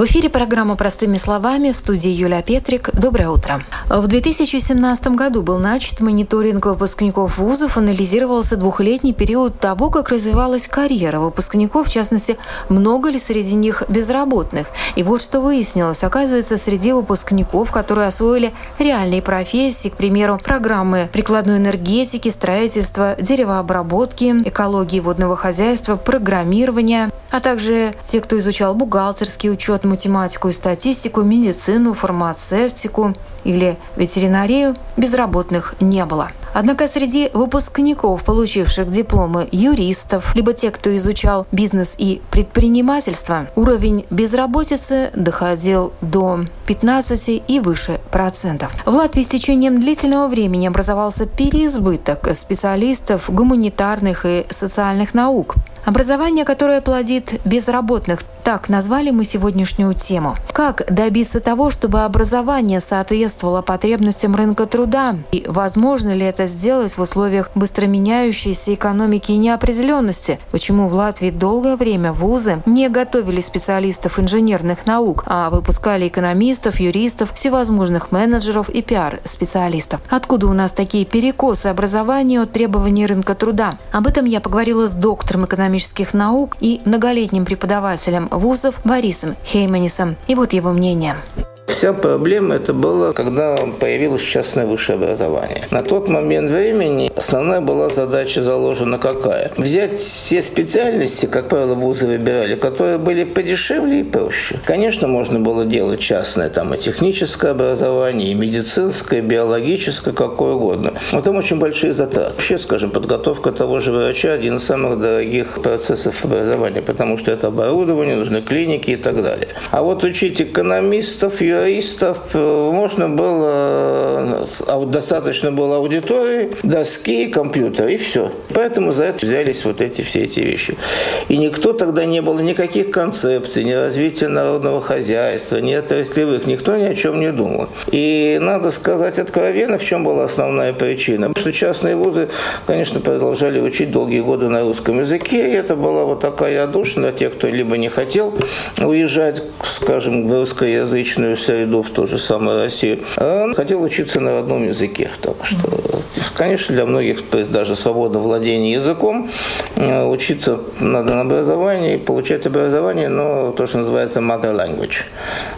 В эфире программа «Простыми словами» в студии Юлия Петрик. Доброе утро. В 2017 году был начат мониторинг выпускников вузов. Анализировался двухлетний период того, как развивалась карьера выпускников, в частности, много ли среди них безработных. И вот что выяснилось. Оказывается, среди выпускников, которые освоили реальные профессии, к примеру, программы прикладной энергетики, строительства, деревообработки, экологии водного хозяйства, программирования, а также те, кто изучал бухгалтерский учет, математику и статистику, медицину, фармацевтику или ветеринарию, безработных не было. Однако среди выпускников, получивших дипломы юристов, либо тех, кто изучал бизнес и предпринимательство, уровень безработицы доходил до 15 и выше процентов. В Латвии с течением длительного времени образовался переизбыток специалистов гуманитарных и социальных наук. Образование, которое плодит безработных, так назвали мы сегодняшнюю тему. Как добиться того, чтобы образование соответствовало потребностям рынка труда? И возможно ли это сделать в условиях быстро меняющейся экономики и неопределенности? Почему в Латвии долгое время вузы не готовили специалистов инженерных наук, а выпускали экономистов, юристов, всевозможных менеджеров и пиар-специалистов? Откуда у нас такие перекосы образования от требований рынка труда? Об этом я поговорила с доктором экономических наук и многолетним преподавателем вузов Борисом Хейманисом. И вот его мнение. Вся проблема это было, когда появилось частное высшее образование. На тот момент времени основная была задача заложена какая? Взять те специальности, как правило, вузы выбирали, которые были подешевле и проще. Конечно, можно было делать частное там и техническое образование, и медицинское, и биологическое, какое угодно. Но там очень большие затраты. Вообще, скажем, подготовка того же врача – один из самых дорогих процессов образования, потому что это оборудование, нужны клиники и так далее. А вот учить экономистов, юристов, туристов, э, можно было, а достаточно было аудитории, доски, компьютера, и все. Поэтому за это взялись вот эти все эти вещи. И никто тогда не было никаких концепций, ни развития народного хозяйства, ни отраслевых, никто ни о чем не думал. И надо сказать откровенно, в чем была основная причина. Потому что частные вузы, конечно, продолжали учить долгие годы на русском языке, и это была вот такая отдушина для тех, кто либо не хотел уезжать, скажем, в русскоязычную среду, в ту же самую Россию. А он хотел учиться на родном языке, потому что, конечно, для многих, то есть даже свободное владение языком, э, учиться надо на образовании, получать образование, но то, что называется mother language.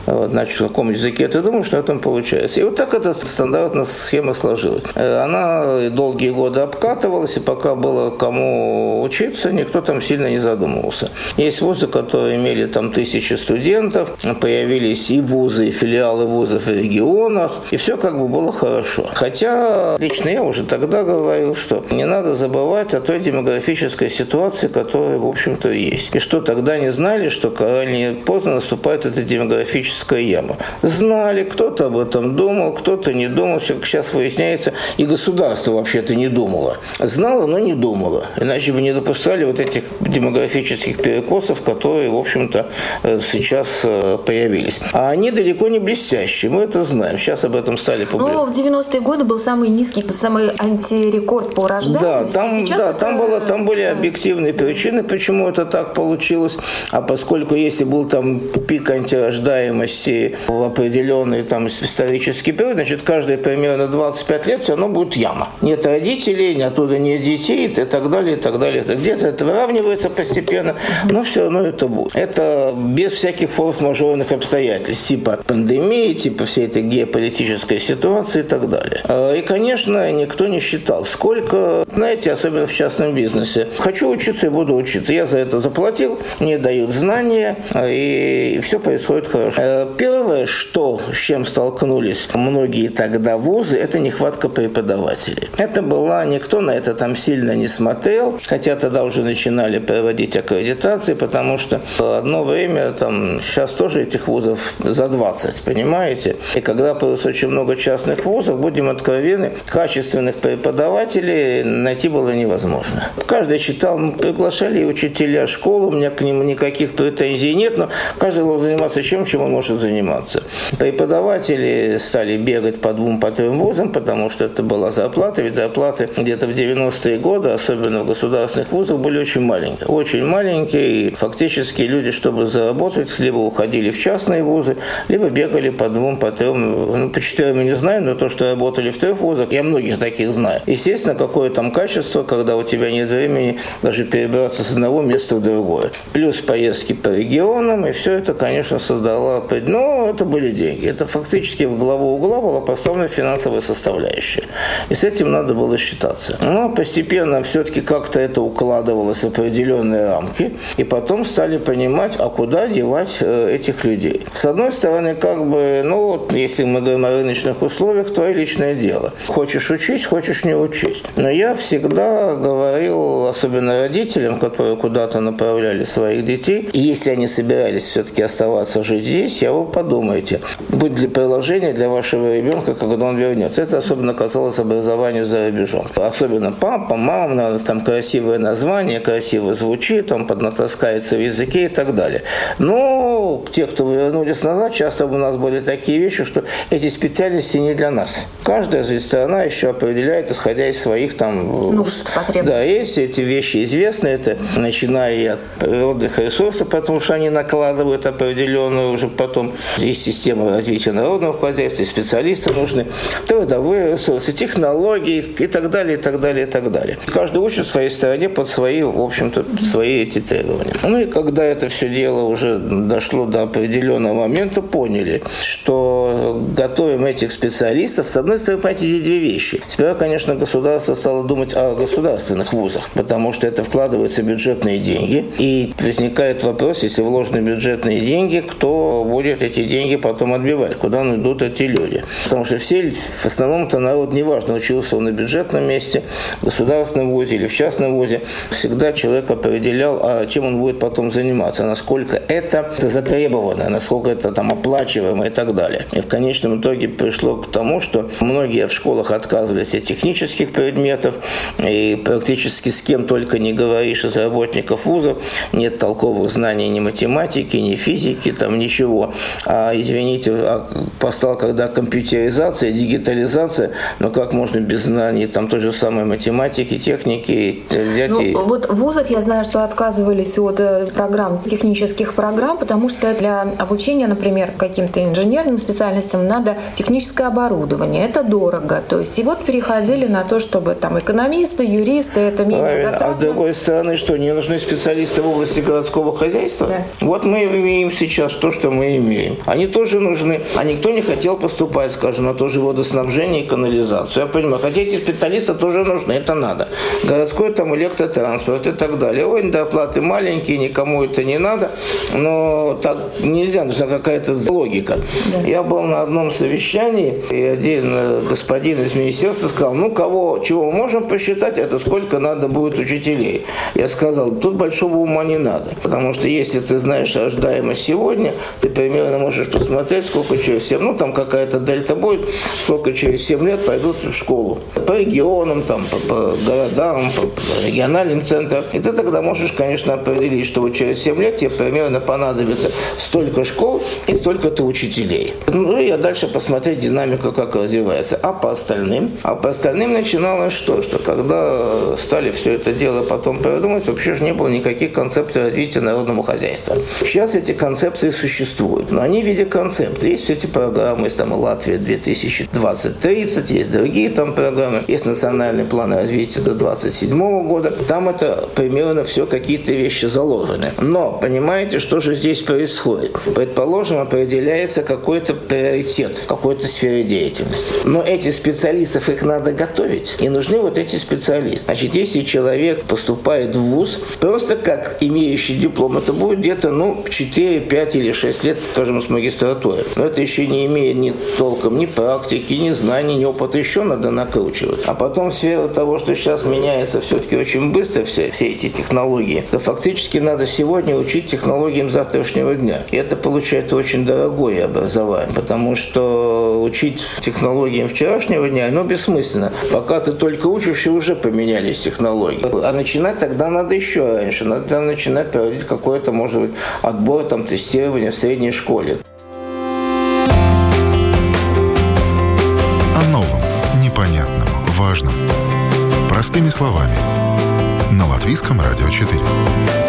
Вот, значит, в каком языке ты думаешь, что этом получается. И вот так эта стандартная схема сложилась. Э, она долгие годы обкатывалась, и пока было кому учиться, никто там сильно не задумывался. Есть вузы, которые имели там тысячи студентов, появились и вузы, и филиалы вузов в регионах, и все как бы было хорошо. Хотя лично я уже тогда говорил, что не надо забывать о той демографической ситуации, которая, в общем-то, есть. И что тогда не знали, что рано поздно наступает эта демографическая яма. Знали, кто-то об этом думал, кто-то не думал. Сейчас выясняется, и государство вообще-то не думало. Знало, но не думало. Иначе бы не допускали вот этих демографических перекосов, которые, в общем-то, э, сейчас э, появились. А они далеко не блестящий, мы это знаем. Сейчас об этом стали публиковать. Но в 90-е годы был самый низкий, самый антирекорд по рождаемости. Да, там, да, это... там, было, там были объективные причины, почему это так получилось. А поскольку если был там пик антирождаемости в определенный там исторический период, значит, каждые примерно 25 лет все равно будет яма. Нет родителей, оттуда нет детей и так далее, и так далее. Где-то это выравнивается постепенно, но все равно это будет. Это без всяких форс-мажорных обстоятельств, типа пандемии, типа всей этой геополитической ситуации и так далее. А, и, конечно, никто не считал, сколько, знаете, особенно в частном бизнесе. Хочу учиться и буду учиться. Я за это заплатил, мне дают знания, и все происходит хорошо. А, первое, что, с чем столкнулись многие тогда вузы, это нехватка преподавателей. Это была, никто на это там сильно не смотрел, хотя тогда уже начинали проводить аккредитации, потому что одно время, там, сейчас тоже этих вузов за 20 делать, понимаете? И когда появилось очень много частных вузов, будем откровенны, качественных преподавателей найти было невозможно. Каждый читал, мы приглашали учителя школы, у меня к ним никаких претензий нет, но каждый должен заниматься чем, чем он может заниматься. Преподаватели стали бегать по двум, по трем вузам, потому что это была зарплата, ведь зарплаты где-то в 90-е годы, особенно в государственных вузах, были очень маленькие. Очень маленькие, и фактически люди, чтобы заработать, либо уходили в частные вузы, либо бегали по двум, по трем, ну, по четырем я не знаю, но то, что работали в трех вузах, я многих таких знаю. Естественно, какое там качество, когда у тебя нет времени даже перебираться с одного места в другое. Плюс поездки по регионам, и все это, конечно, создало... Но это были деньги. Это фактически в главу угла была поставлена финансовая составляющая. И с этим надо было считаться. Но постепенно все-таки как-то это укладывалось в определенные рамки. И потом стали понимать, а куда девать э, этих людей. С одной стороны, как бы, ну вот, если мы говорим о рыночных условиях, твое личное дело. Хочешь учить, хочешь не учить. Но я всегда говорил, особенно родителям, которые куда-то направляли своих детей, если они собирались все-таки оставаться жить здесь, я вы подумайте, будет ли приложение для вашего ребенка, когда он вернется. Это особенно касалось образования за рубежом. Особенно папа, мама, надо там красивое название, красиво звучит, он поднатаскается в языке и так далее. Но те, кто вернулись назад, часто у нас были такие вещи, что эти специальности не для нас. Каждая страна еще определяет, исходя из своих там... Нужд, потребностей. Да, есть эти вещи известны, это начиная и от природных ресурсов, потому что они накладывают определенную уже потом есть система развития народного хозяйства, специалисты нужны, трудовые ресурсы, технологии и так далее, и так далее, и так далее. Каждый учит в своей стране под свои, в общем-то, свои эти требования. Ну и когда это все дело уже дошло до определенного момента, поняли, что готовим этих специалистов. С одной стороны, понимаете, эти две вещи. Сперва, конечно, государство стало думать о государственных вузах, потому что это вкладываются бюджетные деньги. И возникает вопрос, если вложены бюджетные деньги, кто будет эти деньги потом отбивать, куда идут эти люди. Потому что все, в основном-то народ, неважно, учился он на бюджетном месте, в государственном вузе или в частном вузе, всегда человек определял, а чем он будет потом заниматься, насколько это затребовано, насколько это там оплачиваемо и так далее. И в конечном итоге пришло к тому, что многие в школах отказывались от технических предметов, и практически с кем только не говоришь из работников вузов, нет толковых знаний ни математики, ни физики, там ничего. А, извините, а постала когда компьютеризация, дигитализация, но как можно без знаний там той же самой математики, техники взять ну, и... Вот в вузах я знаю, что отказывались от э, программ, технических программ, потому что для обучения, например, каким-то инженерным специальностям надо техническое оборудование. Это дорого. То есть и вот переходили на то, чтобы там экономисты, юристы, это менее затратно. А с другой стороны, что, не нужны специалисты в области городского хозяйства? Да. Вот мы имеем сейчас то, что мы имеем. Они тоже нужны. А никто не хотел поступать, скажем, на то же водоснабжение и канализацию. Я понимаю, хотя эти специалисты тоже нужны, это надо. Городской там электротранспорт и так далее. Ой, доплаты маленькие, никому это не надо. Но так нельзя, нужна какая-то логика. Да. Я был на одном совещании, и один э, господин из министерства сказал, ну, кого, чего мы можем посчитать, это сколько надо будет учителей. Я сказал, тут большого ума не надо, потому что если ты знаешь рождаемость сегодня, ты примерно можешь посмотреть, сколько через 7, ну, там какая-то дельта будет, сколько через 7 лет пойдут в школу. По регионам, там, по, по городам, по, по региональным центрам. И ты тогда можешь, конечно, определить, что вот через 7 лет тебе примерно понадобится столько школ и столько-то учителей. Ну, и я дальше посмотреть динамику, как развивается. А по остальным? А по остальным начиналось что? Что когда стали все это дело потом придумать, вообще же не было никаких концепций развития народного хозяйства. Сейчас эти концепции существуют, но они в виде концепта. Есть эти программы, есть там Латвия 2020-30, есть другие там программы, есть национальный план развития до 2027 года. Там это примерно все какие-то вещи заложены. Но понимаете, что же здесь происходит? Предположим, определяется какой-то приоритет в какой-то сфере деятельности. Но эти специалистов, их надо готовить. И нужны вот эти специалисты. Значит, если человек поступает в ВУЗ, просто как имеющий диплом, это будет где-то, ну, 4, 5 или 6 лет, скажем, с магистратуры. Но это еще не имеет ни толком ни практики, ни знаний, ни опыта. Еще надо накручивать. А потом в сферу того, что сейчас меняется все-таки очень быстро все, все эти технологии, то фактически надо сегодня учить технологиям завтрашнего дня. И это получается очень дорогое образование, потому что учить технологиям вчерашнего дня, ну, бессмысленно. Пока ты только учишь, и уже поменялись технологии. А начинать тогда надо еще раньше. Надо начинать проводить какой-то, может быть, отбор, там, тестирование в средней школе. О новом, непонятном, важном. Простыми словами. На Латвийском радио 4.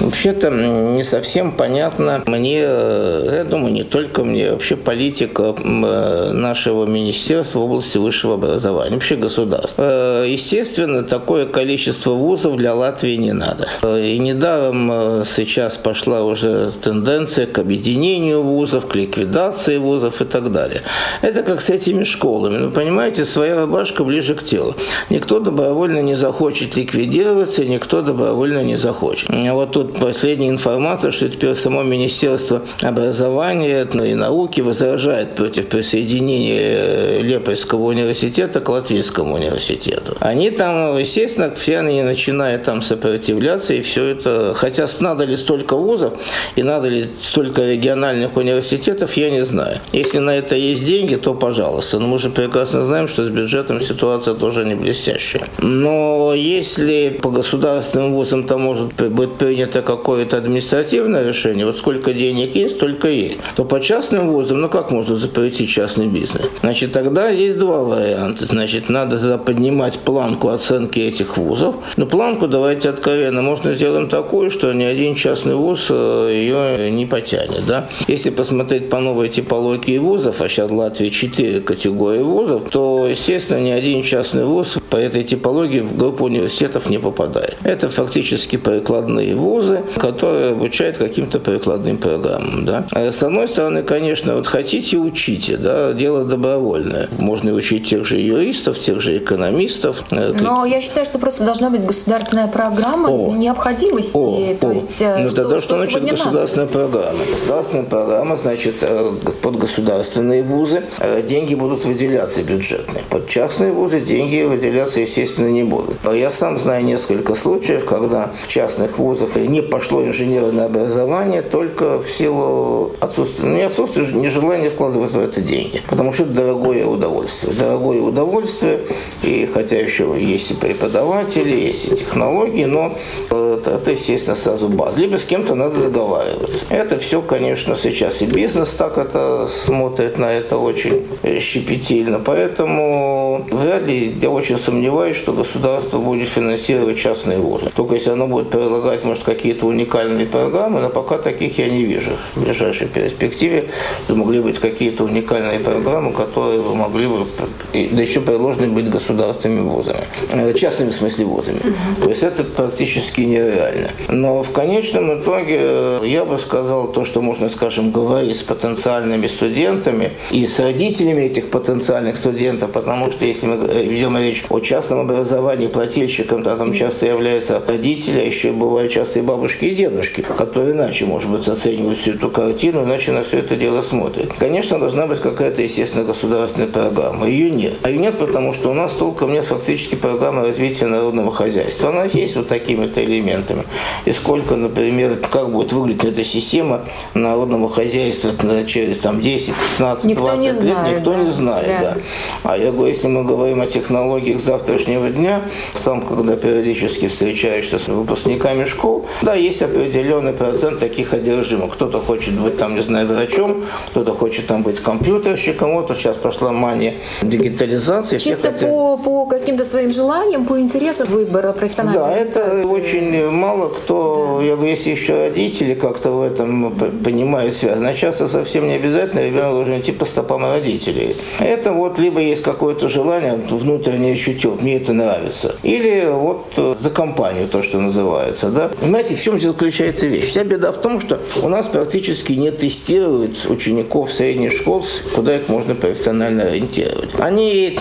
Вообще-то не совсем понятно мне, э, я думаю, не только мне, вообще политика э, нашего министерства в области высшего образования, вообще государства. Э, естественно, такое количество вузов для Латвии не надо. И недаром сейчас пошла уже тенденция к объединению вузов, к ликвидации вузов и так далее. Это как с этими школами. Ну, понимаете, своя рубашка ближе к телу. Никто добровольно не захочет ликвидироваться, никто добровольно не захочет. Вот тут последняя информация, что теперь само Министерство образования ну, и науки возражает против присоединения Лепойского университета к Латвийскому университету. Они там, естественно, все они начинают там сопротивляться, и все это... Хотя надо ли столько вузов и надо ли столько региональных университетов, я не знаю. Если на это есть деньги, то пожалуйста. Но мы же прекрасно знаем, что с бюджетом ситуация тоже не блестящая. Но если по государственным вузам там может быть принято это какое-то административное решение, вот сколько денег есть, столько есть, то по частным вузам, ну как можно запретить частный бизнес? Значит, тогда есть два варианта. Значит, надо тогда поднимать планку оценки этих вузов. Но планку, давайте откровенно, можно сделаем такую, что ни один частный вуз э, ее не потянет. Да? Если посмотреть по новой типологии вузов, а сейчас в Латвии четыре категории вузов, то, естественно, ни один частный вуз по этой типологии в группу университетов не попадает. Это фактически прикладные вузы, вузы, которые обучают каким-то прикладным программам. Да? А с одной стороны, конечно, вот хотите, учите, да, дело добровольное. Можно учить тех же юристов, тех же экономистов. Э, Но я считаю, что просто должна быть государственная программа о, необходимости. О, то о. есть, э, ну что, тогда что, что значит государственная надо? программа? Государственная программа, значит, э, под государственные вузы деньги будут выделяться бюджетные. Под частные вузы деньги выделяться, естественно, не будут. Я сам знаю несколько случаев, когда в частных вузах не не пошло инженерное образование только в силу отсутствия, ну, не отсутствия, нежелания вкладывать в это деньги. Потому что это дорогое удовольствие. Дорогое удовольствие, и хотя еще есть и преподаватели, есть и технологии, но это, это естественно, сразу база. Либо с кем-то надо договариваться. Это все, конечно, сейчас и бизнес так это смотрит на это очень щепетильно. Поэтому вряд ли я очень сомневаюсь, что государство будет финансировать частные вузы. Только если оно будет предлагать, может, какие какие-то уникальные программы, но пока таких я не вижу в ближайшей перспективе. могли быть какие-то уникальные программы, которые бы могли бы, да еще предложены быть государственными вузами, э, частными в смысле вузами. То есть это практически нереально. Но в конечном итоге э, я бы сказал то, что можно, скажем, говорить с потенциальными студентами и с родителями этих потенциальных студентов, потому что если мы ведем речь о частном образовании, плательщиком, то там часто являются родители, а еще бывают часто и бабушки и дедушки, которые иначе, может быть, оценивают всю эту картину, иначе на все это дело смотрят. Конечно, должна быть какая-то, естественно, государственная программа. Ее нет. А ее нет, потому что у нас толком нет фактически программы развития народного хозяйства. Она есть вот такими-то элементами. И сколько, например, как будет выглядеть эта система народного хозяйства через там, 10, 15, никто 20 лет, знает, никто да. не знает. Да. Да. А я говорю, если мы говорим о технологиях завтрашнего дня, сам, когда периодически встречаешься с выпускниками школ, да, есть определенный процент таких одержимых. Кто-то хочет быть там, не знаю, врачом, кто-то хочет там быть компьютерщиком. Вот сейчас пошла мания дигитализации. Чисто хотят... по, по каким-то своим желаниям, по интересам выбора профессионального. Да, это очень мало кто, да. я говорю, если еще родители как-то в этом понимают связь. Но часто совсем не обязательно ребенок должен идти по стопам родителей. Это вот либо есть какое-то желание внутреннее чутье, мне это нравится. Или вот за компанию, то, что называется. Да? Понимаете, в чем заключается вещь? Вся беда в том, что у нас практически не тестируют учеников средних школ, куда их можно профессионально ориентировать. Они,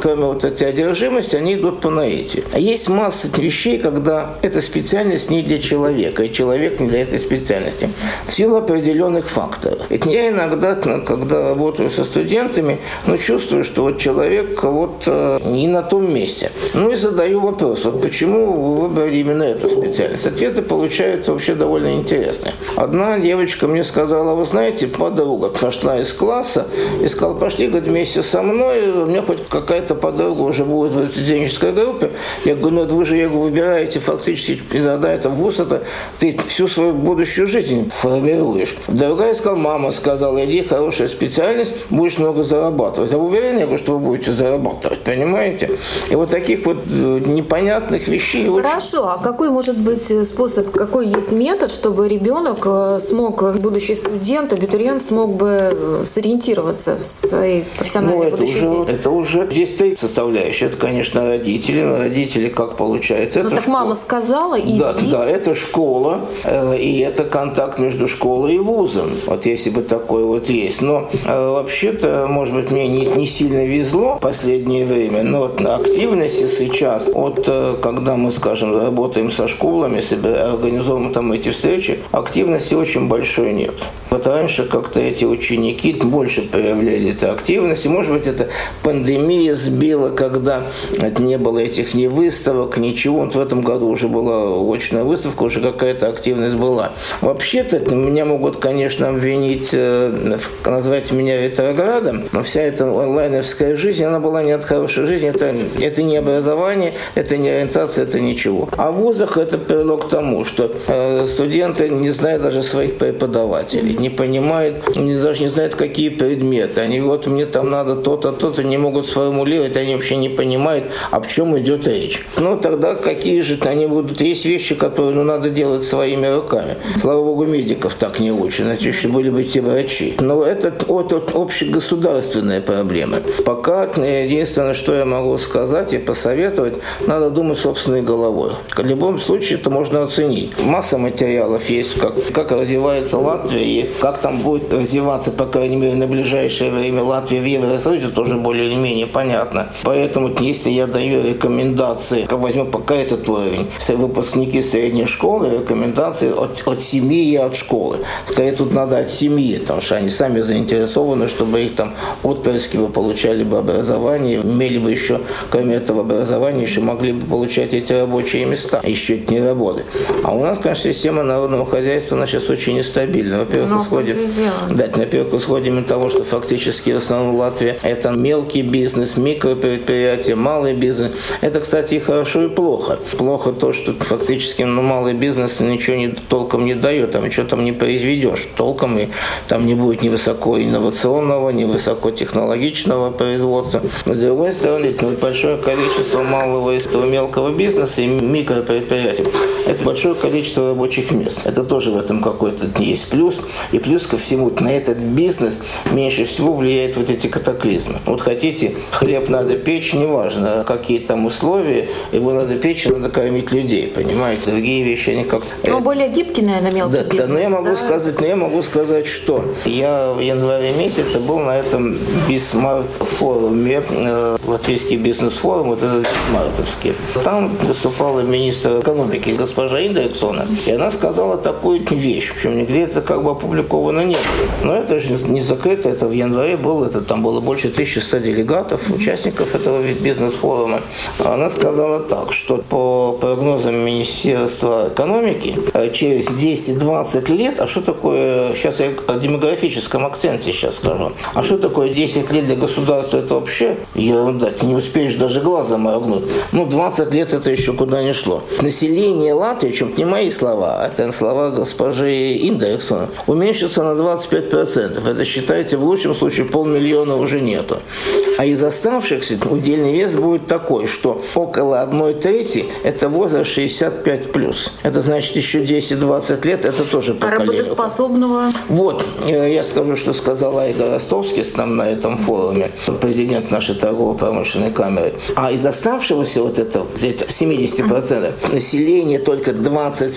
кроме вот этой одержимости, они идут по наитию. А есть масса вещей, когда эта специальность не для человека, и человек не для этой специальности. В силу определенных факторов. Это я иногда, когда работаю со студентами, ну, чувствую, что вот человек вот э, не на том месте. Ну и задаю вопрос, вот почему вы выбрали именно эту специальность? Ответы получаются вообще довольно интересные. Одна девочка мне сказала, вы знаете, подруга пошла из класса и сказала, пошли, говорит, вместе со мной, у меня хоть какая-то подруга уже будет в студенческой группе. Я говорю, ну вы же его выбираете фактически, иногда это вуз, это ты всю свою будущую жизнь формируешь. Другая сказала, мама сказала, иди, хорошая специальность, будешь много зарабатывать. А вы уверены, я говорю, что вы будете зарабатывать, понимаете? И вот таких вот э, непонятных вещей. Хорошо, очень... а какой может быть способ, какой есть метод, чтобы ребенок э, смог, будущий студент, абитуриент смог бы э, сориентироваться в своей профессиональной ну, это уже, деятельности? Это уже здесь три составляющие. Это, конечно, родители. Но родители как получается? Ну, это так школа. мама сказала, иди. Да, да, это школа, и это контакт между школой и вузом. Вот если бы такой вот есть. Но вообще-то, может быть, мне не, не сильно везло в последнее время, но вот активности сейчас, вот когда мы, скажем, работаем со школами, организовываем там эти встречи, активности очень большой нет. Вот раньше как-то эти ученики больше проявляли эту активность. Может быть, это пандемия сбила, когда не было этих ни выставок, ничего. Вот в этом году уже была очная выставка, уже какая-то активность была. Вообще-то меня могут, конечно, обвинить, э, назвать меня ретроградом, но вся эта онлайновская жизнь, она была не от хорошей жизни. Это, это не образование, это не ориентация, это ничего. А в вузах это привело к тому, что э, студенты не знают даже своих преподавателей, не понимают, они даже не знают, какие предметы. Они вот мне там надо то-то, то-то, не могут сформулировать, они вообще не понимают, о чем идет речь. Ну, тогда какие же они будут? Есть вещи, которые ну, надо делать своими руками. Слава богу, медиков так не учат, иначе были бы те врачи. Но это вот, вот общегосударственная проблема. Пока единственное, что я могу сказать и посоветовать, надо думать собственной головой. В любом случае это можно оценить. Масса материалов есть, как, как развивается Латвия, есть как там будет развиваться, по крайней мере, на ближайшее время Латвия в Евросоюзе, тоже более или менее понятно. Поэтому, если я даю рекомендации, возьму пока этот уровень, выпускники средней школы, рекомендации от, от семьи и от школы. Скорее, тут надо от семьи, потому что они сами заинтересованы, чтобы их там отпрыски бы получали бы образование, имели бы еще, кроме этого образования, еще могли бы получать эти рабочие места, еще это не работы. А у нас, конечно, система народного хозяйства, она сейчас очень нестабильна. Во-первых, ну, исходим, да, во-первых, исходим из того, что фактически в основном Латвия это мелкий бизнес, микропредприятия, малый бизнес. Это, кстати, и хорошо, и плохо. Плохо то, что фактически ну, малый бизнес ничего не, толком не дает, там ничего там не произведешь толком, и там не будет ни высоко инновационного, ни высокотехнологичного производства. Но, с другой стороны, большое количество малого и мелкого бизнеса и микропредприятий – это большое количество рабочих мест. Это тоже в этом какой-то есть плюс. И плюс ко всему, на этот бизнес меньше всего влияют вот эти катаклизмы. Вот хотите, хлеб надо печь, неважно, какие там условия, его надо печь, надо кормить людей, понимаете? Другие вещи, они как-то... Но более гибкий, наверное, мелкий да, бизнес, да, но я могу да? сказать, но я могу сказать, что я в январе месяце был на этом Бисмарт форуме, э, латвийский бизнес-форум, вот этот Бисмартовский. Там выступала министр экономики госпожа Индриксоне, и она сказала такую вещь, причем нигде это как бы опубликовано не было. Но это же не закрыто, это в январе было, это там было больше 1100 делегатов, участников этого бизнес-форума. Она сказала так, что по прогнозам Министерства экономики э, через 10-20 лет, а что такое, сейчас я о демографическом акценте сейчас скажу, а что такое 10 лет для государства, это вообще ерунда, ты не успеешь даже глазом моргнуть. Ну, 20 лет это еще куда не шло. Население Латвии, чем не мои слова, а это слова госпожи Индексона, уменьшится на 25%. Это, считайте, в лучшем случае полмиллиона уже нету. А из оставшихся удельный вес будет такой, что около одной трети – это возраст 65+. плюс. Это значит еще 10-20 лет – это тоже поколение. А работоспособного? Вот, э, я скажу, что сказал Айга Ростовский там на этом форуме, президент нашей нашей торгово-промышленной камеры. А из оставшегося вот этого, 70% населения только 20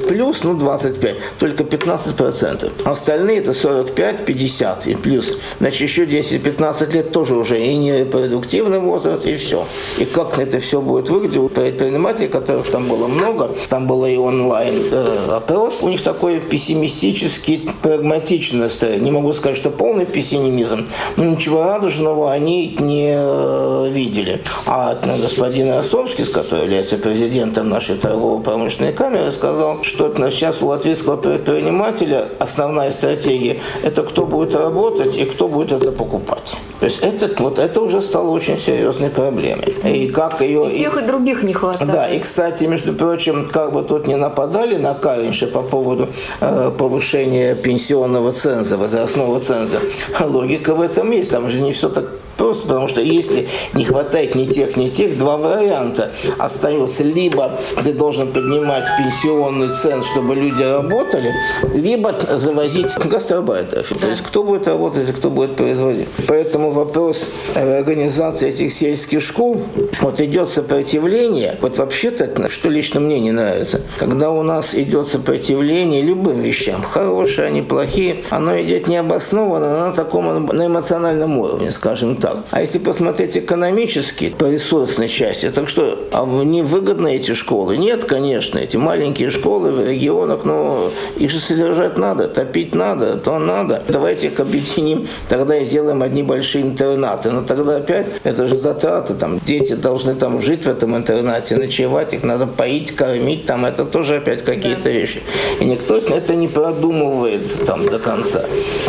плюс, ну 25, только 15%. Остальные это 45, 50 и плюс. Значит, еще 10-15 лет тоже уже и не репродуктивный возраст, и все. И как это все будет выглядеть у предпринимателей, которых там было много, там было и онлайн э, у них такой пессимистический, прагматичный настроение. Не могу сказать, что полный пессимизм, но ничего радужного они не э, видели. А господин Ростовский, который является президентом нашей торгово-промышленной камеры, сказал, что сейчас у латвийского предпринимателя основная стратегия – это кто будет работать и кто будет это покупать. То есть это, вот это уже стало очень серьезной проблемой. И как ее... И тех, и других не хватает. Да, и, кстати, между прочим, как бы тут не нападали на Каринша по поводу э, повышения пенсионного ценза, возрастного ценза, логика в этом есть. Там же не все так Просто потому что если не хватает ни тех, ни тех, два варианта остается. Либо ты должен поднимать пенсионный ценз, чтобы люди работали, либо завозить гастарбайтеров. То есть кто будет работать, кто будет производить. Поэтому вопрос организации этих сельских школ, вот идет сопротивление. Вот вообще-то, что лично мне не нравится, когда у нас идет сопротивление любым вещам, хорошие, они плохие, оно идет необоснованно на таком на эмоциональном уровне, скажем так так. А если посмотреть экономически по ресурсной части, так что а не выгодны эти школы? Нет, конечно, эти маленькие школы в регионах, но их же содержать надо, топить надо, то надо. Давайте их объединим, тогда и сделаем одни большие интернаты. Но тогда опять это же затраты, там дети должны там жить в этом интернате, ночевать, их надо поить, кормить, там это тоже опять какие-то да. вещи. И никто это не продумывает там до конца.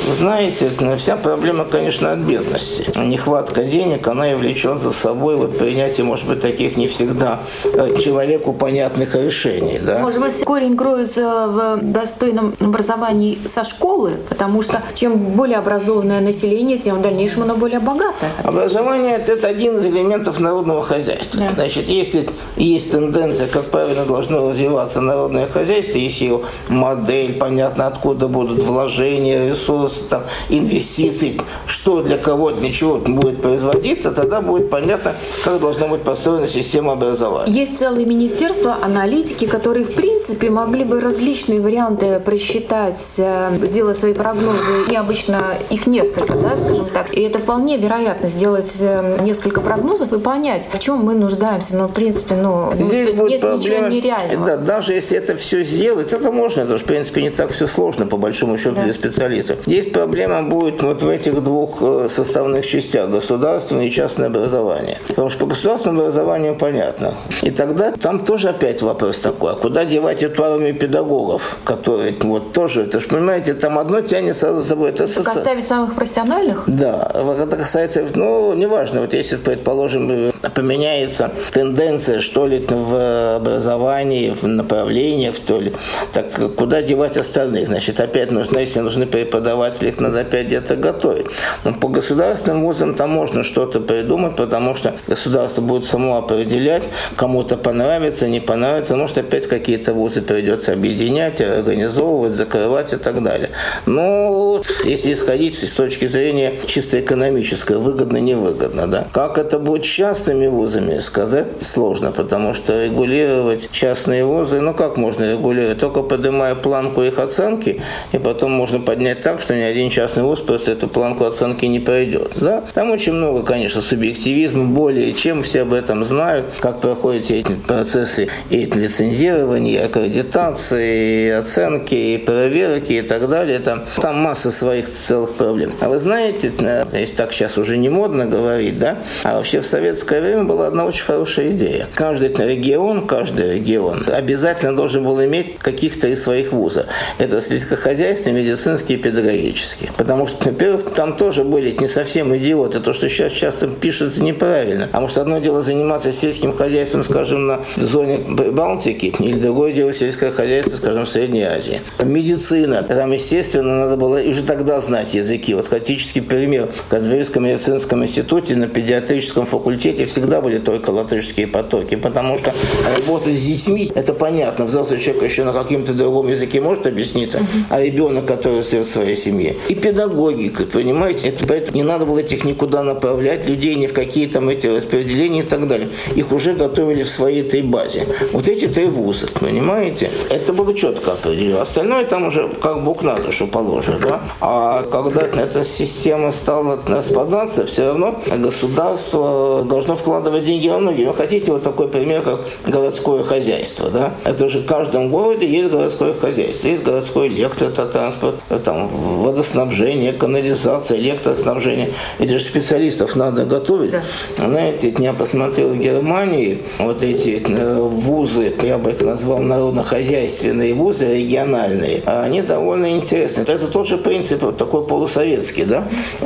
Вы знаете, вся проблема, конечно, от бедности. Не нехватка денег, она и влечет за собой вот принятие, может быть, таких не всегда э, человеку понятных решений. Да? Может быть, корень кроется в достойном образовании со школы, потому что чем более образованное население, тем в дальнейшем оно более богатое. Образование – это один из элементов народного хозяйства. Да. Значит, если есть тенденция, как правильно должно развиваться народное хозяйство, если его модель, понятно, откуда будут вложения, ресурсы, там, инвестиции, что для кого, для чего будет производиться, тогда будет понятно, как должна быть построена система образования. Есть целые министерства, аналитики, которые, в принципе, могли бы различные варианты просчитать, э, сделать свои прогнозы, и обычно их несколько, да, скажем так. И это вполне вероятно сделать э, несколько прогнозов и понять, в чем мы нуждаемся. Но, в принципе, ну, Здесь нет будет ничего нереального. Да, даже если это все сделать, это можно, это же, в принципе, не так все сложно, по большому счету, да. для специалистов. Здесь проблема будет вот в этих двух э, составных частях государственное и частное образование. Потому что по государственному образованию понятно. И тогда там тоже опять вопрос такой, а куда девать эту армию педагогов, которые вот тоже, это же, понимаете, там одно тянет сразу за собой. Это так оставить самых профессиональных? Да, это касается, ну, неважно, вот если, предположим, поменяется тенденция, что ли, в образовании, в направлениях, что ли, так куда девать остальных? Значит, опять нужно, если нужны преподаватели, их надо опять где-то готовить. Но по государственным вузам там можно что-то придумать, потому что государство будет само определять, кому-то понравится, не понравится, может опять какие-то вузы придется объединять, организовывать, закрывать и так далее. Но если исходить с точки зрения чисто экономической, выгодно, невыгодно, да. Как это будет с частными вузами, сказать сложно, потому что регулировать частные вузы, ну как можно регулировать? Только поднимая планку их оценки, и потом можно поднять так, что ни один частный вуз просто эту планку оценки не пройдет. Да? Там очень много, конечно, субъективизма, более чем все об этом знают, как проходят эти процессы и лицензирования, и аккредитации, и оценки, и проверки и так далее. Там, там масса своих целых проблем. А вы знаете, э, если так сейчас уже не модно говорить, да, а вообще в советское время была одна очень хорошая идея. Каждый регион, каждый регион обязательно должен был иметь каких-то из своих вузов. Это сельскохозяйственные, медицинские педагогические. Потому что, во-первых, там тоже были не совсем идиоты, это то, что сейчас часто пишут, это неправильно. А может, одно дело заниматься сельским хозяйством, скажем, на зоне Балтики, или другое дело сельское хозяйство, скажем, в Средней Азии. Медицина. Там, естественно, надо было уже тогда знать языки. Вот классический пример. В Кадвейском медицинском институте на педиатрическом факультете всегда были только латышские потоки, потому что работать с детьми, это понятно. Взрослый человек еще на каком-то другом языке может объясниться, а ребенок, который живет в своей семье. И педагогика, понимаете, это поэтому не надо было технику никуда направлять людей, ни в какие там эти распределения и так далее. Их уже готовили в своей этой базе. Вот эти три вуза, понимаете? Это было четко определено. Остальное там уже как бог на душу положено. Да? А когда эта система стала распадаться, все равно государство должно вкладывать деньги во многие. Вы хотите вот такой пример, как городское хозяйство. Да? Это же в каждом городе есть городское хозяйство. Есть городской электротранспорт, там, водоснабжение, канализация, электроснабжение. Эти же специалистов надо готовить. Да. Знаете, я посмотрел в Германии вот эти э, вузы, я бы их назвал народно-хозяйственные вузы, региональные, они довольно интересны. Это тот же принцип, такой полусоветский, да?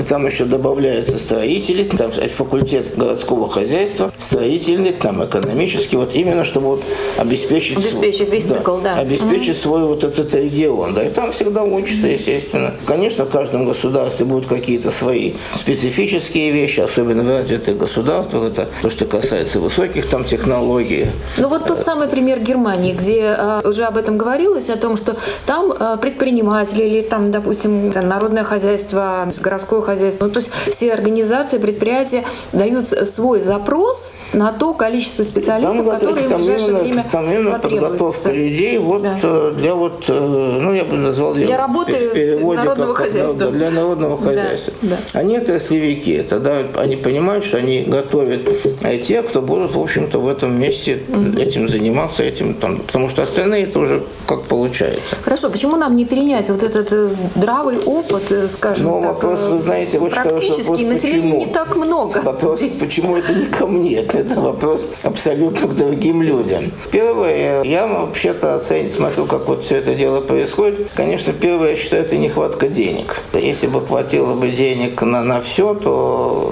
Там еще добавляются строители, там факультет городского хозяйства, строительный, там экономический, вот именно чтобы вот обеспечить, обеспечить весь да, цикл, да. Обеспечить угу. свой вот этот регион, да, и там всегда учатся, естественно. Конечно, в каждом государстве будут какие-то свои специфические вещи, особенно в развитых государствах, это то, что касается высоких там технологий. Ну вот тот самый пример Германии, где э, уже об этом говорилось, о том, что там э, предприниматели или там, допустим, народное хозяйство, городское хозяйство, ну, то есть все организации, предприятия дают свой запрос на то количество специалистов, там, которые там в ближайшее именно, время Там именно подготовка людей вот да. Э, для вот, ну я бы назвал для, для работы в народного как, хозяйства. Да, для народного хозяйства. Да, да. Они отраслевики, тогда они понимают, что они готовят а те, кто будут, в общем-то, в этом месте этим заниматься, этим там, потому что остальные это уже как получается. Хорошо, почему нам не перенять вот этот э, здравый опыт, скажем ну, так, вопрос, вы знаете, очень практически вопрос, населения не так много. Вопрос, здесь. почему это не ко мне, это вопрос абсолютно к другим людям. Первое, я вообще-то оценить, смотрю, как вот все это дело происходит. Конечно, первое, я считаю, это нехватка денег. Если бы хватило бы денег на, на все, то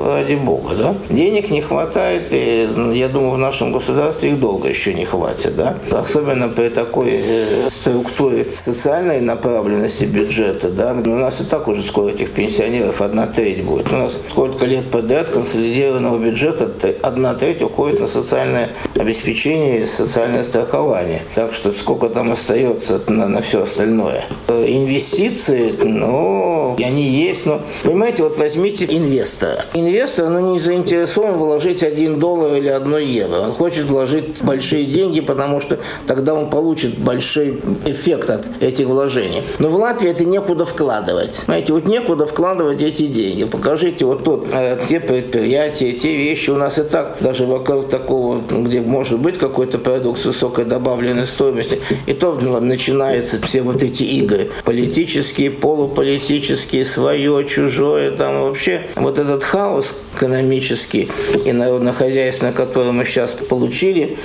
ради бога, да? Денег не хватает, и я думаю, в нашем государстве их долго еще не хватит, да? Особенно при такой э, структуре социальной направленности бюджета, да? У нас и так уже скоро этих пенсионеров одна треть будет. У нас сколько лет подряд консолидированного бюджета одна треть уходит на социальное обеспечение и социальное страхование. Так что сколько там остается на, на все остальное. Э, инвестиции, ну, они есть, но, понимаете, вот возьмите инвестора. Инвестор, ну, не заинтересован вложить один доллар или одно евро. Он хочет вложить большие деньги, потому что тогда он получит большой эффект от этих вложений. Но в Латвии это некуда вкладывать. Знаете, вот некуда вкладывать эти деньги. Покажите вот тут э, те предприятия, те вещи у нас и так, даже вокруг такого, где может быть какой-то продукт с высокой добавленной стоимостью, и то начинаются все вот эти игры. Политические, полуполитические, свое, чужое, там вообще вот этот хаос экономический и народно-хозяйственный, который мы сейчас получили.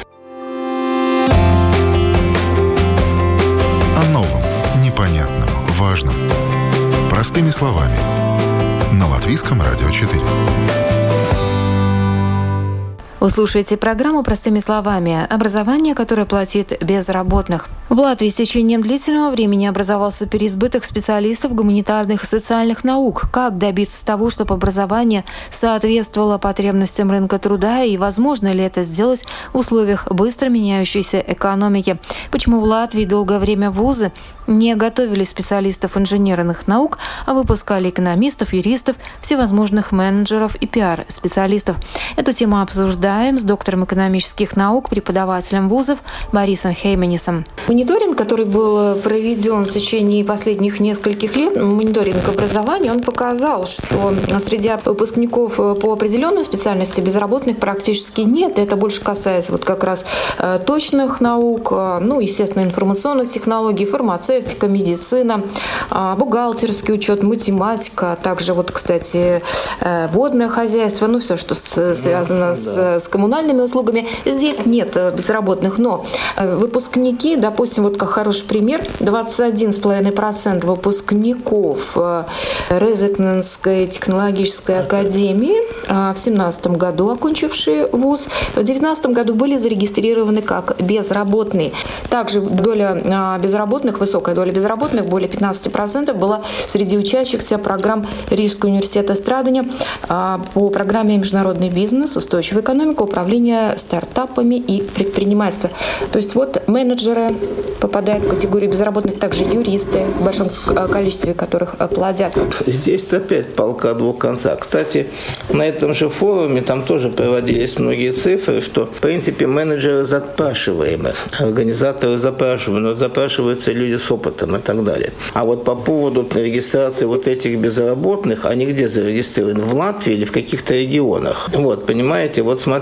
О новом, непонятном, важном. Простыми словами. На Латвийском радио 4. Вы слушаете программу «Простыми словами» образование, которое платит безработных. В Латвии с течением длительного времени образовался переизбыток специалистов гуманитарных и социальных наук. Как добиться того, чтобы образование соответствовало потребностям рынка труда и возможно ли это сделать в условиях быстро меняющейся экономики? Почему в Латвии долгое время вузы не готовили специалистов инженерных наук, а выпускали экономистов, юристов, всевозможных менеджеров и пиар-специалистов? Эту тему обсуждаем обсуждаем с доктором экономических наук, преподавателем вузов Борисом Хейманисом. Мониторинг, который был проведен в течение последних нескольких лет, мониторинг образования, он показал, что среди выпускников по определенной специальности безработных практически нет. Это больше касается вот как раз э, точных наук, э, ну, естественно, информационных технологий, фармацевтика, медицина, э, бухгалтерский учет, математика, также вот, кстати, водное хозяйство, ну, все, что связано да, с, с коммунальными услугами. Здесь нет э, безработных, но э, выпускники, допустим, вот как хороший пример, 21,5% выпускников э, Резекненской технологической академии в 2017 году, окончившие вуз, в 2019 году были зарегистрированы как безработные. Также доля безработных, высокая доля безработных, более 15% была среди учащихся программ Рижского университета Страдания по программе «Международный бизнес, устойчивая экономика» экономика, управление стартапами и предпринимательство. То есть вот менеджеры попадают в категорию безработных, также юристы, в большом количестве которых плодят. Здесь опять полка двух конца. Кстати, на этом же форуме там тоже приводились многие цифры, что, в принципе, менеджеры запрашиваемы, организаторы запрашиваемы, но запрашиваются люди с опытом и так далее. А вот по поводу регистрации вот этих безработных, они где зарегистрированы? В Латвии или в каких-то регионах? Вот, понимаете, вот смотрите,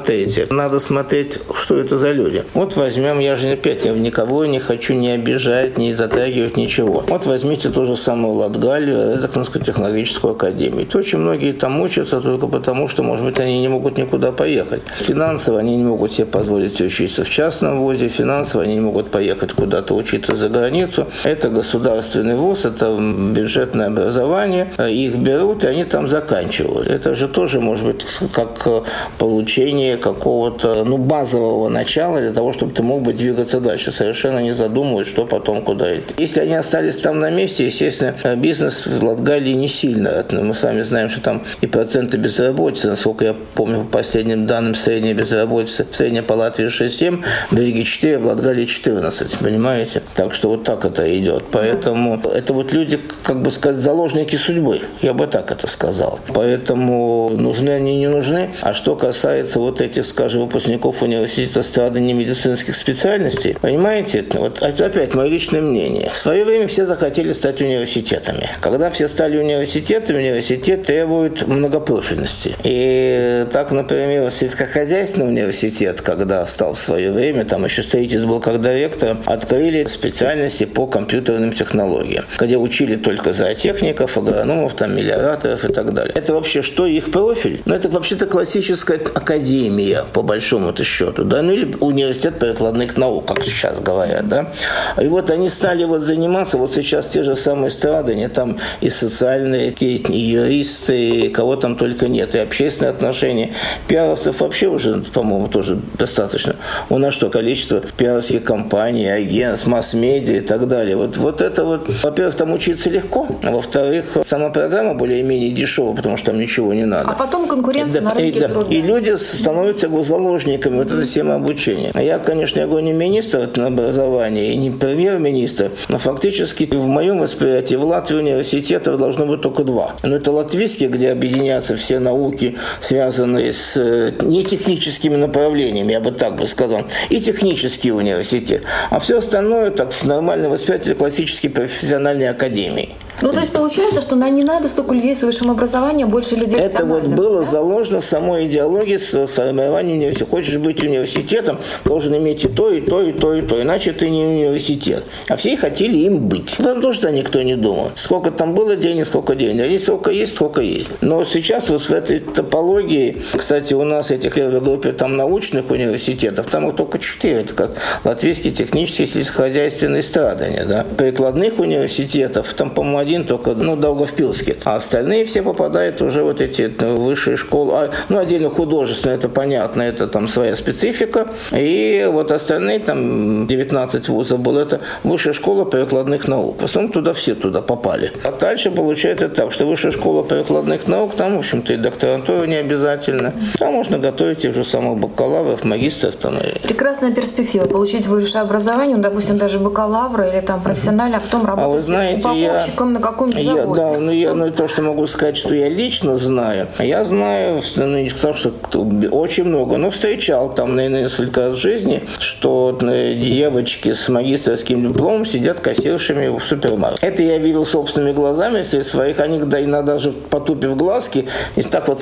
надо смотреть, что это за люди. Вот возьмем, я же опять я никого не хочу не обижать, не затрагивать ничего. Вот возьмите ту же самую Латгалию, Резакнскую технологическую академию. То очень многие там учатся только потому, что, может быть, они не могут никуда поехать. Финансово они не могут себе позволить учиться в частном вузе, финансово они не могут поехать куда-то учиться за границу. Это государственный вуз, это бюджетное образование. Их берут, и они там заканчивают. Это же тоже может быть как получение какого-то ну, базового начала для того, чтобы ты мог бы двигаться дальше, совершенно не задумываясь, что потом куда идти. Если они остались там на месте, естественно, бизнес в Латгалии не сильно. Мы сами знаем, что там и проценты безработицы, насколько я помню, по последним данным, средняя безработица, средняя по Латвии 6-7, в Риге 4, в Латгалии 14, понимаете? Так что вот так это идет. Поэтому это вот люди, как бы сказать, заложники судьбы, я бы так это сказал. Поэтому нужны они, не нужны. А что касается вот этих, скажем, выпускников университета страды медицинских специальностей, понимаете, вот опять мое личное мнение. В свое время все захотели стать университетами. Когда все стали университетами, университет требует многопрофильности. И так, например, сельскохозяйственный университет, когда стал в свое время, там еще строитель был когда ректор, открыли специальности по компьютерным технологиям, где учили только зоотехников, агрономов, там, мелиораторов и так далее. Это вообще что их профиль? Ну, это вообще-то классическая академия, по большому-то счету, да, ну или университет прикладных наук, как сейчас говорят, да. И вот они стали вот заниматься, вот сейчас те же самые эстрады, они там и социальные, и юристы, и кого там только нет, и общественные отношения. Пиаровцев вообще уже, по-моему, тоже достаточно. У нас что, количество пиаровских компаний, агентств, масс-медиа и так далее. Вот, вот это вот, во-первых, там учиться легко, а во-вторых, сама программа более-менее дешевая, потому что там ничего не надо. А потом конкуренция да, на рынке и, труда. И люди становятся заложниками вот этой системы обучения. Я, конечно, я говорю не министр образования и не премьер-министр, но фактически в моем восприятии в Латвии университетов должно быть только два. Но это латвийские, где объединятся все науки, связанные с э, нетехническими направлениями, я бы так бы сказал, и технический университет. А все остальное, так в нормальном восприятии, классические профессиональные академии. Ну, то есть получается, что нам не надо столько людей с высшим образованием, больше людей Это вот было да? заложено самой идеологией с формированием университета. Хочешь быть университетом, должен иметь и то, и то, и то, и то. Иначе ты не университет. А все хотели им быть. Там тоже никто не думал. Сколько там было денег, сколько денег. Они сколько есть, сколько есть. Но сейчас вот в этой топологии, кстати, у нас этих в группе там научных университетов, там их только четыре. Это как Латвийский технический сельскохозяйственный страдания. Да? Прикладных университетов, там, по-моему, один только, ну, Долговпилский. А остальные все попадают уже вот эти ну, высшие школы. А, ну, отдельно художественные, это понятно, это там своя специфика. И вот остальные, там 19 вузов было, это высшая школа прикладных наук. В основном туда все туда попали. А дальше получается так, что высшая школа прикладных наук, там, в общем-то, и докторантура не обязательно. Там можно готовить тех же самых бакалавров, магистров. Там. Прекрасная перспектива. Получить высшее образование, ну, допустим, даже бакалавра или там профессионально, а потом работать а вы знаете, упаковщиком я на каком-то заводе. Я, да, ну, я, ну то, что могу сказать, что я лично знаю. Я знаю, ну, не сказал, что очень много, но встречал там, наверное, несколько раз в жизни, что э, девочки с магистрским дипломом сидят кассиршами в супермаркете. Это я видел собственными глазами, если своих, они да, иногда даже потупив глазки, и так вот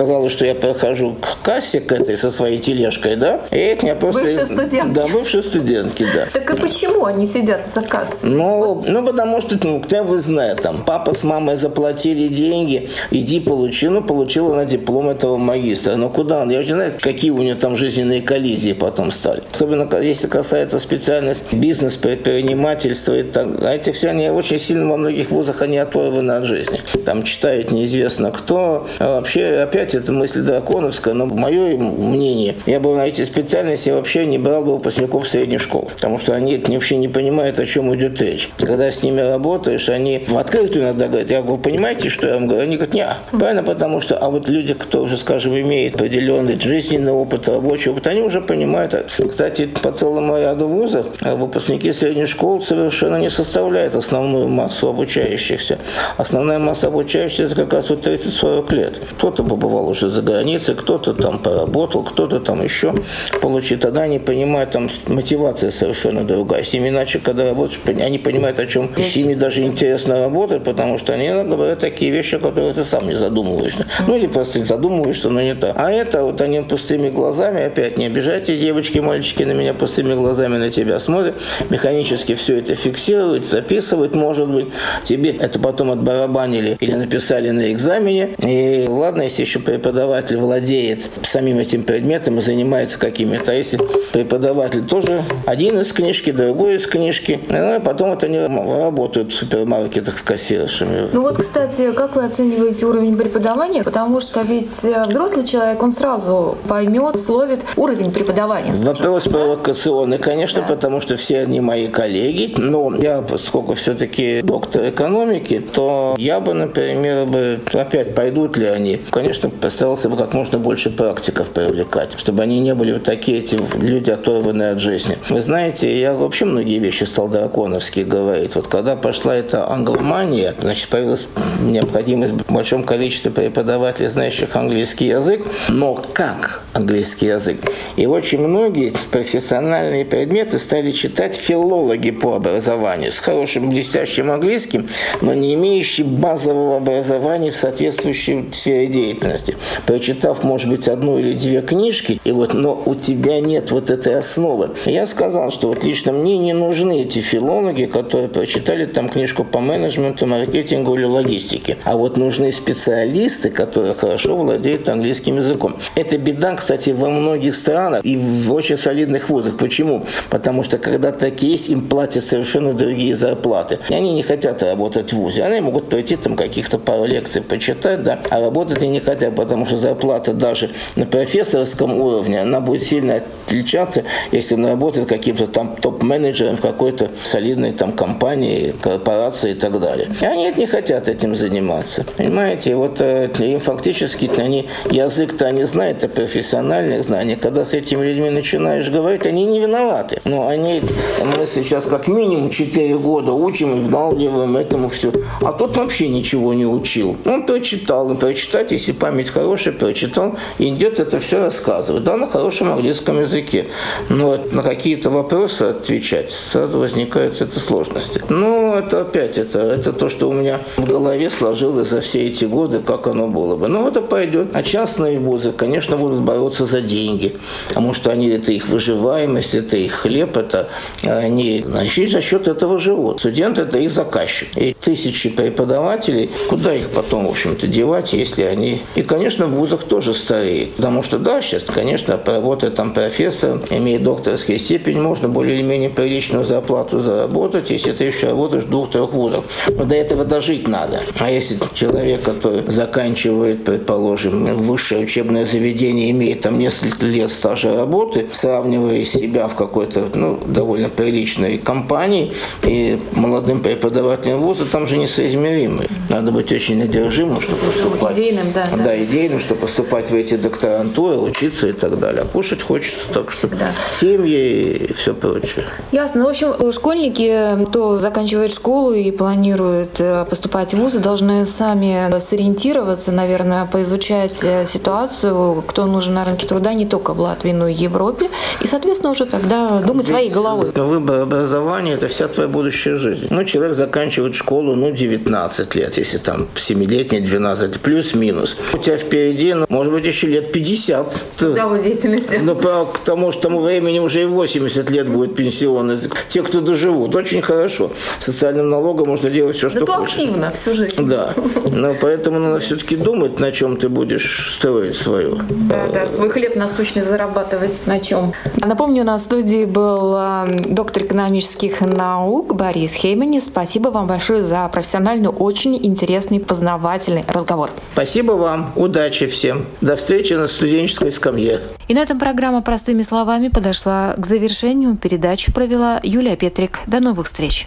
казалось, что я прохожу к кассе к этой со своей тележкой, да, и это меня просто... Бывшие студентки. Да, бывшие студентки, да. Так и почему они сидят за кассой? Ну, ну потому что, ну, кто вы знает, там, папа с мамой заплатили деньги, иди получи, ну, получила она диплом этого магистра. Но куда он? Я же не знаю, какие у нее там жизненные коллизии потом стали. Особенно, если касается специальности бизнес, предпринимательства и так. А эти все, они очень сильно во многих вузах, они оторваны от жизни. Там читают неизвестно кто. А вообще, опять опять это мысль драконовская, но мое мнение, я бы на эти специальности вообще не брал бы выпускников средних школ, потому что они вообще не понимают, о чем идет речь. Когда с ними работаешь, они в открытую иногда говорят, я говорю, понимаете, что я вам говорю? Они говорят, не, правильно, потому что, а вот люди, кто уже, скажем, имеет определенный жизненный опыт, рабочий опыт, они уже понимают. Кстати, по целому ряду вузов выпускники средних школ совершенно не составляют основную массу обучающихся. Основная масса обучающихся это как раз вот 30-40 лет. Кто-то побывал уже за границей, кто-то там поработал, кто-то там еще получит. Тогда они понимают, там мотивация совершенно другая. С ними иначе, когда работаешь, они понимают, о чем с ними даже интересно работать, потому что они говорят такие вещи, о которых ты сам не задумываешься. Ну или просто задумываешься, но не так. А это вот они пустыми глазами, опять не обижайте девочки, мальчики на меня пустыми глазами на тебя смотрят, механически все это фиксируют, записывают, может быть, тебе это потом отбарабанили или написали на экзамене. И ладно, если еще преподаватель владеет самим этим предметом и занимается какими-то. А если преподаватель тоже один из книжки, другой из книжки, ну, и потом вот они работают в супермаркетах в кассиршами. Ну вот, кстати, как вы оцениваете уровень преподавания? Потому что ведь взрослый человек, он сразу поймет, словит уровень преподавания. Скажем. Вопрос провокационный, конечно, да. потому что все они мои коллеги, но я, поскольку все-таки доктор экономики, то я бы, например, бы, опять пойдут ли они, конечно, постарался бы как можно больше практиков привлекать, чтобы они не были вот такие эти люди, оторванные от жизни. Вы знаете, я вообще многие вещи стал драконовские говорить. Вот когда пошла эта англомания, значит, появилась необходимость в большом количестве преподавателей, знающих английский язык, но как английский язык? И очень многие профессиональные предметы стали читать филологи по образованию с хорошим блестящим английским, но не имеющие базового образования в соответствующей сфере деятельности. Прочитав, может быть, одну или две книжки, и вот, но у тебя нет вот этой основы. Я сказал, что вот лично мне не нужны эти филологи, которые прочитали там книжку по менеджменту, маркетингу или логистике. А вот нужны специалисты, которые хорошо владеют английским языком. Это беда, кстати, во многих странах и в очень солидных вузах. Почему? Потому что когда такие есть, им платят совершенно другие зарплаты. И они не хотят работать в ВУЗе. Они могут пройти там каких-то пару лекций почитать, да, а работать они не хотят, потому что зарплата даже на профессорском уровне, она будет сильно отличаться, если он работает каким-то там топ-менеджером в какой-то солидной там компании, корпорации и так далее. И они не хотят этим заниматься. Понимаете, вот э, им фактически они язык-то они знают, это профессиональные знания. Когда с этими людьми начинаешь говорить, они не виноваты. Но они, мы сейчас как минимум 4 года учим и вдалбливаем этому все. А тот вообще ничего не учил. Он прочитал, он прочитать, если память хорошая, прочитал, и идет это все рассказывает. Да, на хорошем английском языке. Но на какие-то вопросы отвечать сразу возникают это сложности. Ну, это опять, это, это то, что у меня в голове сложилось за все эти годы, как оно было бы. Ну, это пойдет. А частные вузы, конечно, будут бороться за деньги. Потому что они, это их выживаемость, это их хлеб, это они, значит, за счет этого живут. Студент – это их заказчик. И тысячи преподавателей, куда их потом, в общем-то, девать, если они... И, конечно, в вузах тоже стареет. Потому что, да, сейчас, конечно, работая там профессор, имея докторскую степень, можно более или менее приличную зарплату заработать, если ты еще работаешь в двух-трех вузах. Но до этого дожить надо. А если человек, который заканчивает, предположим, высшее учебное заведение, имеет там несколько лет стажа работы, сравнивая себя в какой-то, ну, довольно приличной компании и молодым преподавателем вуза, там же несоизмеримы. Надо быть очень надержимым, чтобы поступать. Идейным, да. Да, идейным, чтобы поступать в эти докторантуры, учиться и так далее. А кушать хочется так, что да. семьи и все прочее. Ясно. В общем, школьники, кто заканчивает школу и планирует э, поступать в вузы, должны сами сориентироваться, наверное, поизучать э, ситуацию, кто нужен на рынке труда не только в Латвии, но и в Европе. И, соответственно, уже тогда думать Ведь своей головой. Выбор образования – это вся твоя будущая жизнь. Ну, человек заканчивает школу, ну, 19 лет, если там 7-летний, 12, плюс-минус. У тебя впереди, ну, может быть, еще лет 50. Трудовой деятельности. Ну, к тому, что тому времени уже и 80 лет будет пенсионный. Те, кто доживут, очень хорошо. Социальным налогом можно делать все, что Зато хочешь. активно всю жизнь. Да. Но поэтому надо все-таки думать, на чем ты будешь строить свою. Да, да, свой хлеб насущный зарабатывать на чем. Напомню, на студии был а, доктор экономических наук Борис Хеймани. Спасибо вам большое за профессиональный, очень интересный, познавательный разговор. Спасибо вам. удачи всем. До встречи на студенческой скамье. И на этом программа «Простыми словами» подошла к завершению. Передачу провела Юлия Петрик. До новых встреч.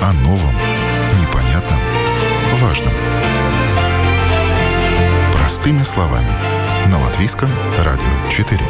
О новом, непонятном, важном. Простыми словами. На Латвийском радио 4.